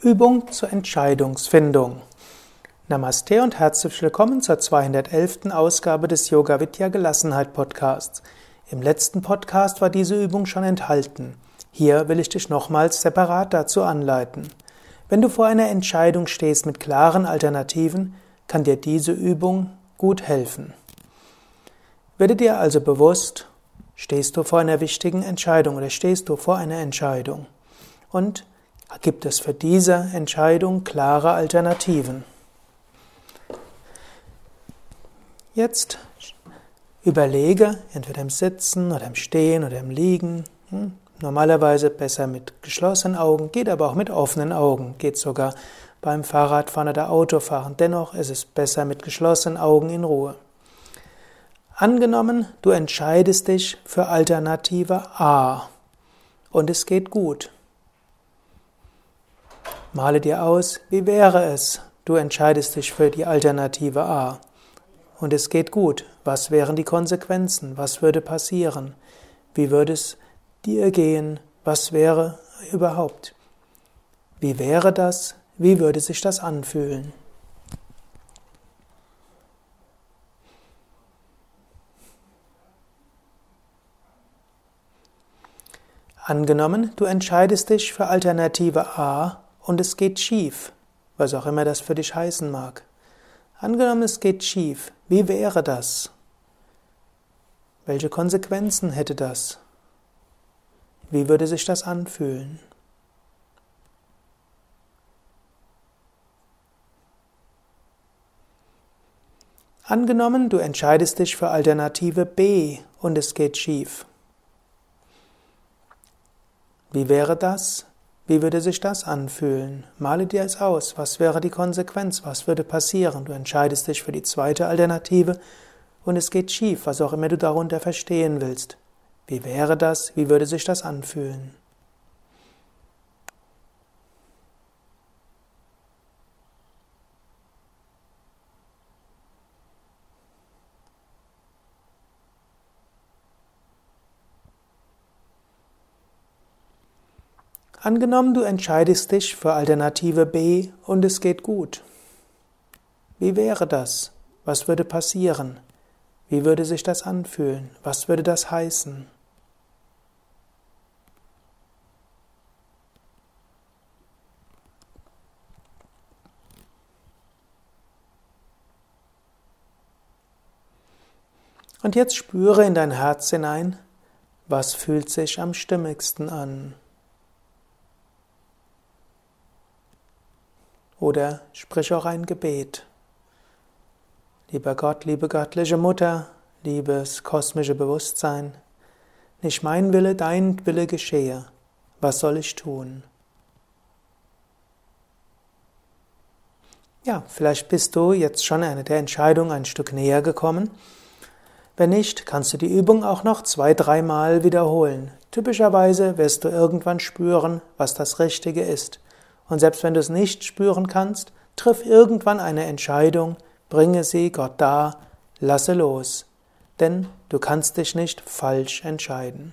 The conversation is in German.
Übung zur Entscheidungsfindung. Namaste und herzlich willkommen zur 211. Ausgabe des Yoga Vidya Gelassenheit Podcasts. Im letzten Podcast war diese Übung schon enthalten. Hier will ich dich nochmals separat dazu anleiten. Wenn du vor einer Entscheidung stehst mit klaren Alternativen, kann dir diese Übung gut helfen. Werde dir also bewusst, stehst du vor einer wichtigen Entscheidung oder stehst du vor einer Entscheidung und gibt es für diese Entscheidung klare Alternativen. Jetzt überlege, entweder im Sitzen oder im Stehen oder im Liegen, hm, normalerweise besser mit geschlossenen Augen, geht aber auch mit offenen Augen, geht sogar beim Fahrradfahren oder Autofahren. Dennoch ist es besser mit geschlossenen Augen in Ruhe. Angenommen, du entscheidest dich für Alternative A und es geht gut. Male dir aus, wie wäre es, du entscheidest dich für die Alternative A. Und es geht gut. Was wären die Konsequenzen? Was würde passieren? Wie würde es dir gehen? Was wäre überhaupt? Wie wäre das? Wie würde sich das anfühlen? Angenommen, du entscheidest dich für Alternative A und es geht schief, was auch immer das für dich heißen mag. Angenommen, es geht schief, wie wäre das? Welche Konsequenzen hätte das? Wie würde sich das anfühlen? Angenommen, du entscheidest dich für Alternative B und es geht schief. Wie wäre das? Wie würde sich das anfühlen? Male dir es aus. Was wäre die Konsequenz? Was würde passieren? Du entscheidest dich für die zweite Alternative und es geht schief, was auch immer du darunter verstehen willst. Wie wäre das? Wie würde sich das anfühlen? Angenommen, du entscheidest dich für Alternative B und es geht gut. Wie wäre das? Was würde passieren? Wie würde sich das anfühlen? Was würde das heißen? Und jetzt spüre in dein Herz hinein, was fühlt sich am stimmigsten an. Oder sprich auch ein Gebet. Lieber Gott, liebe göttliche Mutter, liebes kosmische Bewusstsein, nicht mein Wille, dein Wille geschehe. Was soll ich tun? Ja, vielleicht bist du jetzt schon eine der Entscheidungen ein Stück näher gekommen. Wenn nicht, kannst du die Übung auch noch zwei, dreimal wiederholen. Typischerweise wirst du irgendwann spüren, was das Richtige ist. Und selbst wenn du es nicht spüren kannst, triff irgendwann eine Entscheidung, bringe sie Gott dar, lasse los. Denn du kannst dich nicht falsch entscheiden.